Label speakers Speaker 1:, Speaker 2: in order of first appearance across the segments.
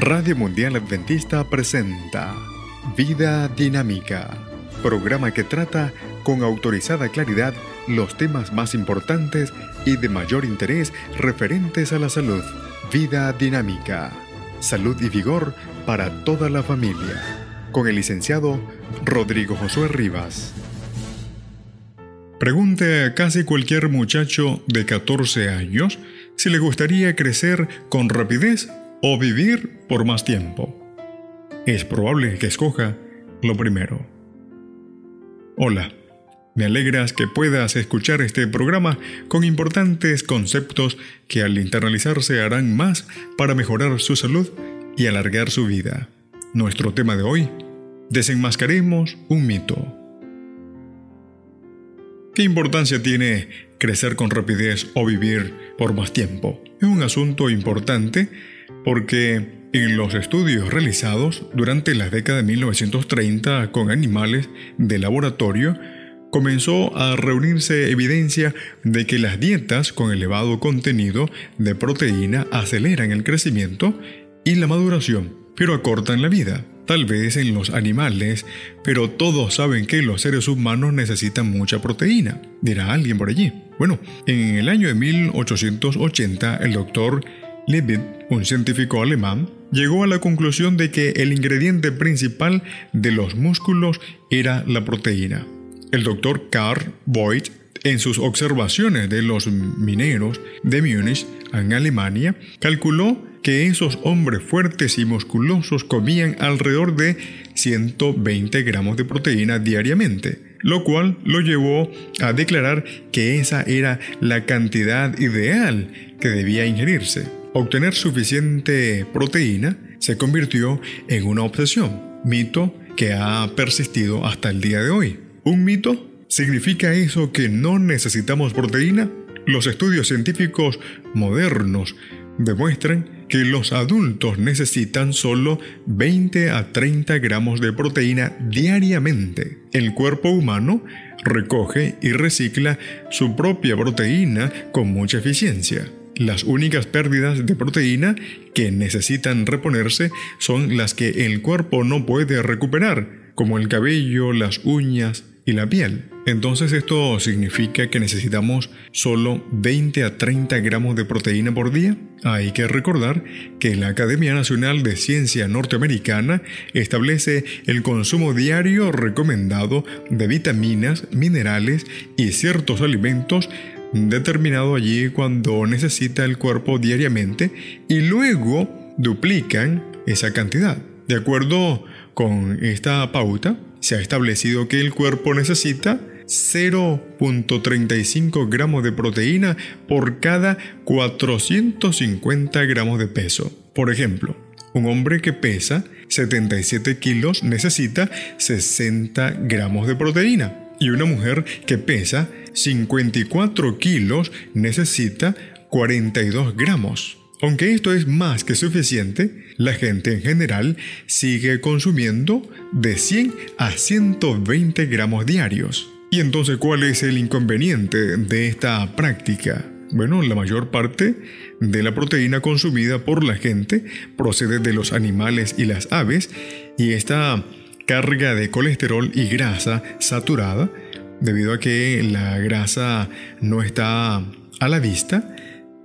Speaker 1: Radio Mundial Adventista presenta Vida Dinámica, programa que trata con autorizada claridad los temas más importantes y de mayor interés referentes a la salud. Vida Dinámica, salud y vigor para toda la familia, con el licenciado Rodrigo Josué Rivas. Pregunte a casi cualquier muchacho de 14 años si le gustaría crecer con rapidez o vivir por más tiempo. Es probable que escoja lo primero. Hola, me alegras que puedas escuchar este programa con importantes conceptos que al internalizarse harán más para mejorar su salud y alargar su vida. Nuestro tema de hoy, desenmascaremos un mito. ¿Qué importancia tiene crecer con rapidez o vivir por más tiempo? Es un asunto importante porque en los estudios realizados durante la década de 1930 con animales de laboratorio, comenzó a reunirse evidencia de que las dietas con elevado contenido de proteína aceleran el crecimiento y la maduración, pero acortan la vida tal vez en los animales, pero todos saben que los seres humanos necesitan mucha proteína, dirá alguien por allí. Bueno, en el año de 1880 el doctor Leibniz, un científico alemán, llegó a la conclusión de que el ingrediente principal de los músculos era la proteína. El doctor Karl Voigt en sus observaciones de los mineros de Múnich, en Alemania, calculó que esos hombres fuertes y musculosos comían alrededor de 120 gramos de proteína diariamente, lo cual lo llevó a declarar que esa era la cantidad ideal que debía ingerirse. Obtener suficiente proteína se convirtió en una obsesión, mito que ha persistido hasta el día de hoy. Un mito ¿Significa eso que no necesitamos proteína? Los estudios científicos modernos demuestran que los adultos necesitan solo 20 a 30 gramos de proteína diariamente. El cuerpo humano recoge y recicla su propia proteína con mucha eficiencia. Las únicas pérdidas de proteína que necesitan reponerse son las que el cuerpo no puede recuperar, como el cabello, las uñas y la piel. Entonces esto significa que necesitamos solo 20 a 30 gramos de proteína por día. Hay que recordar que la Academia Nacional de Ciencia Norteamericana establece el consumo diario recomendado de vitaminas, minerales y ciertos alimentos determinado allí cuando necesita el cuerpo diariamente y luego duplican esa cantidad. De acuerdo con esta pauta, se ha establecido que el cuerpo necesita 0.35 gramos de proteína por cada 450 gramos de peso. Por ejemplo, un hombre que pesa 77 kilos necesita 60 gramos de proteína y una mujer que pesa 54 kilos necesita 42 gramos. Aunque esto es más que suficiente, la gente en general sigue consumiendo de 100 a 120 gramos diarios. ¿Y entonces cuál es el inconveniente de esta práctica? Bueno, la mayor parte de la proteína consumida por la gente procede de los animales y las aves y esta carga de colesterol y grasa saturada, debido a que la grasa no está a la vista,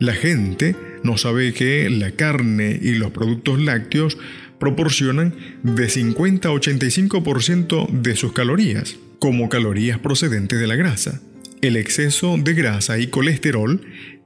Speaker 1: la gente no sabe que la carne y los productos lácteos proporcionan de 50 a 85% de sus calorías como calorías procedentes de la grasa. El exceso de grasa y colesterol,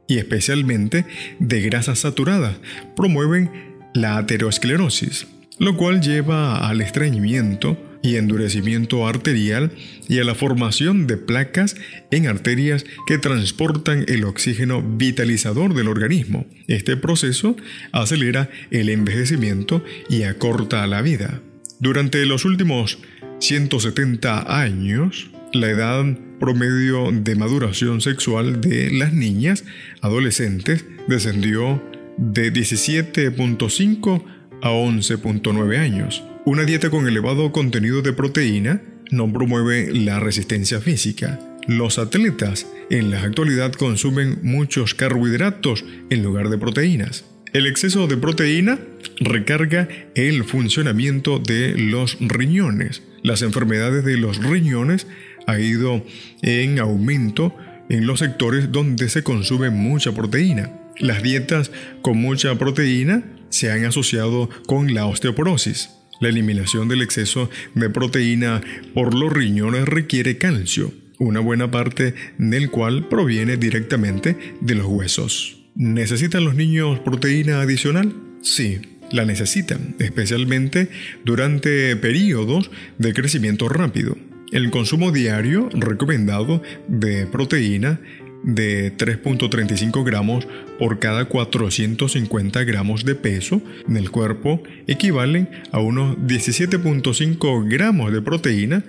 Speaker 1: y especialmente de grasas saturadas, promueven la aterosclerosis, lo cual lleva al estreñimiento y endurecimiento arterial y a la formación de placas en arterias que transportan el oxígeno vitalizador del organismo. Este proceso acelera el envejecimiento y acorta la vida. Durante los últimos 170 años, la edad promedio de maduración sexual de las niñas adolescentes descendió de 17.5 a 11.9 años. Una dieta con elevado contenido de proteína no promueve la resistencia física. Los atletas en la actualidad consumen muchos carbohidratos en lugar de proteínas. El exceso de proteína recarga el funcionamiento de los riñones. Las enfermedades de los riñones ha ido en aumento en los sectores donde se consume mucha proteína. Las dietas con mucha proteína se han asociado con la osteoporosis. La eliminación del exceso de proteína por los riñones requiere calcio, una buena parte del cual proviene directamente de los huesos. ¿Necesitan los niños proteína adicional? Sí, la necesitan, especialmente durante periodos de crecimiento rápido. El consumo diario recomendado de proteína de 3.35 gramos por cada 450 gramos de peso en el cuerpo equivalen a unos 17.5 gramos de proteína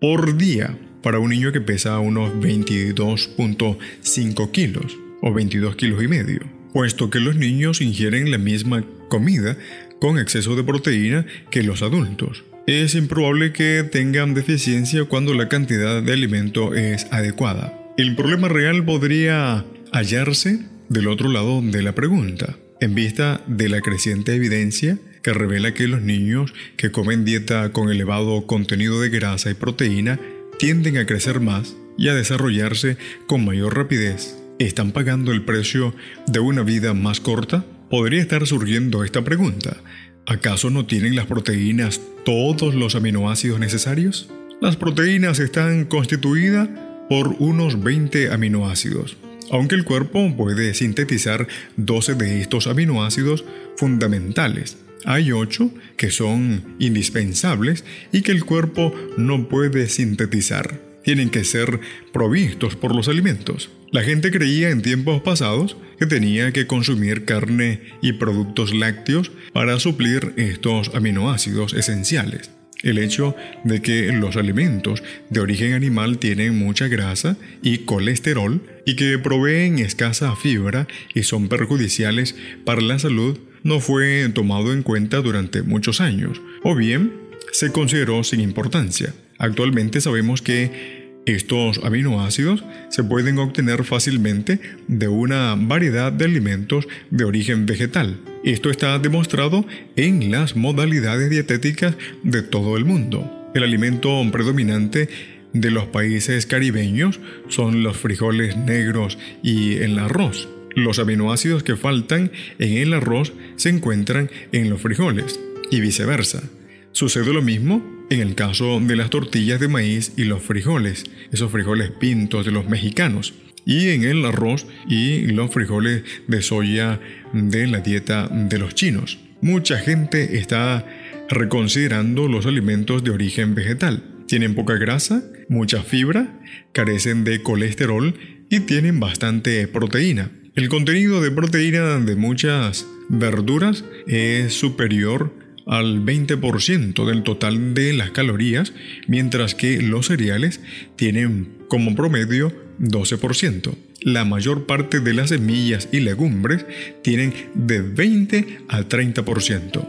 Speaker 1: por día para un niño que pesa unos 22.5 kilos o 22 kilos y medio, puesto que los niños ingieren la misma comida con exceso de proteína que los adultos. Es improbable que tengan deficiencia cuando la cantidad de alimento es adecuada. El problema real podría hallarse del otro lado de la pregunta, en vista de la creciente evidencia que revela que los niños que comen dieta con elevado contenido de grasa y proteína tienden a crecer más y a desarrollarse con mayor rapidez ¿Están pagando el precio de una vida más corta? Podría estar surgiendo esta pregunta. ¿Acaso no tienen las proteínas todos los aminoácidos necesarios? Las proteínas están constituidas por unos 20 aminoácidos, aunque el cuerpo puede sintetizar 12 de estos aminoácidos fundamentales. Hay 8 que son indispensables y que el cuerpo no puede sintetizar. Tienen que ser provistos por los alimentos. La gente creía en tiempos pasados que tenía que consumir carne y productos lácteos para suplir estos aminoácidos esenciales. El hecho de que los alimentos de origen animal tienen mucha grasa y colesterol y que proveen escasa fibra y son perjudiciales para la salud no fue tomado en cuenta durante muchos años, o bien se consideró sin importancia. Actualmente sabemos que estos aminoácidos se pueden obtener fácilmente de una variedad de alimentos de origen vegetal. Esto está demostrado en las modalidades dietéticas de todo el mundo. El alimento predominante de los países caribeños son los frijoles negros y el arroz. Los aminoácidos que faltan en el arroz se encuentran en los frijoles y viceversa. Sucede lo mismo en el caso de las tortillas de maíz y los frijoles, esos frijoles pintos de los mexicanos, y en el arroz y los frijoles de soya de la dieta de los chinos. Mucha gente está reconsiderando los alimentos de origen vegetal. Tienen poca grasa, mucha fibra, carecen de colesterol y tienen bastante proteína. El contenido de proteína de muchas verduras es superior al 20% del total de las calorías, mientras que los cereales tienen como promedio 12%. La mayor parte de las semillas y legumbres tienen de 20 a 30%.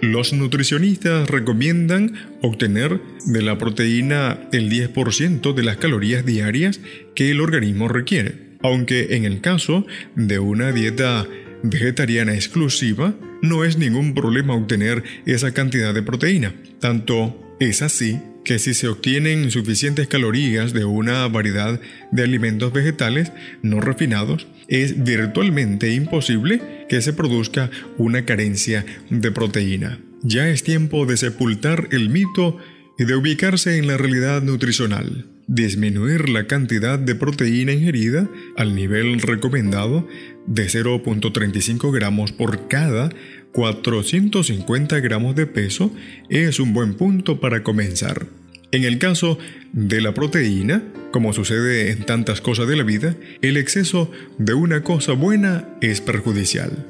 Speaker 1: Los, nutricionistas recomiendan obtener de la proteína el 10% de las calorías diarias que el organismo requiere, aunque en el caso de una dieta vegetariana exclusiva, no es ningún problema obtener esa cantidad de proteína. Tanto es así que si se obtienen suficientes calorías de una variedad de alimentos vegetales no refinados, es virtualmente imposible que se produzca una carencia de proteína. Ya es tiempo de sepultar el mito y de ubicarse en la realidad nutricional disminuir la cantidad de proteína ingerida al nivel recomendado de 0.35 gramos por cada 450 gramos de peso es un buen punto para comenzar. En el caso de la proteína, como sucede en tantas cosas de la vida, el exceso de una cosa buena es perjudicial.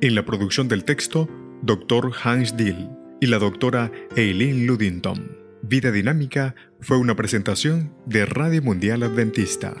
Speaker 1: En la producción del texto, Dr. Hans Dill y la doctora Eileen Ludington. Vida Dinámica fue una presentación de Radio Mundial Adventista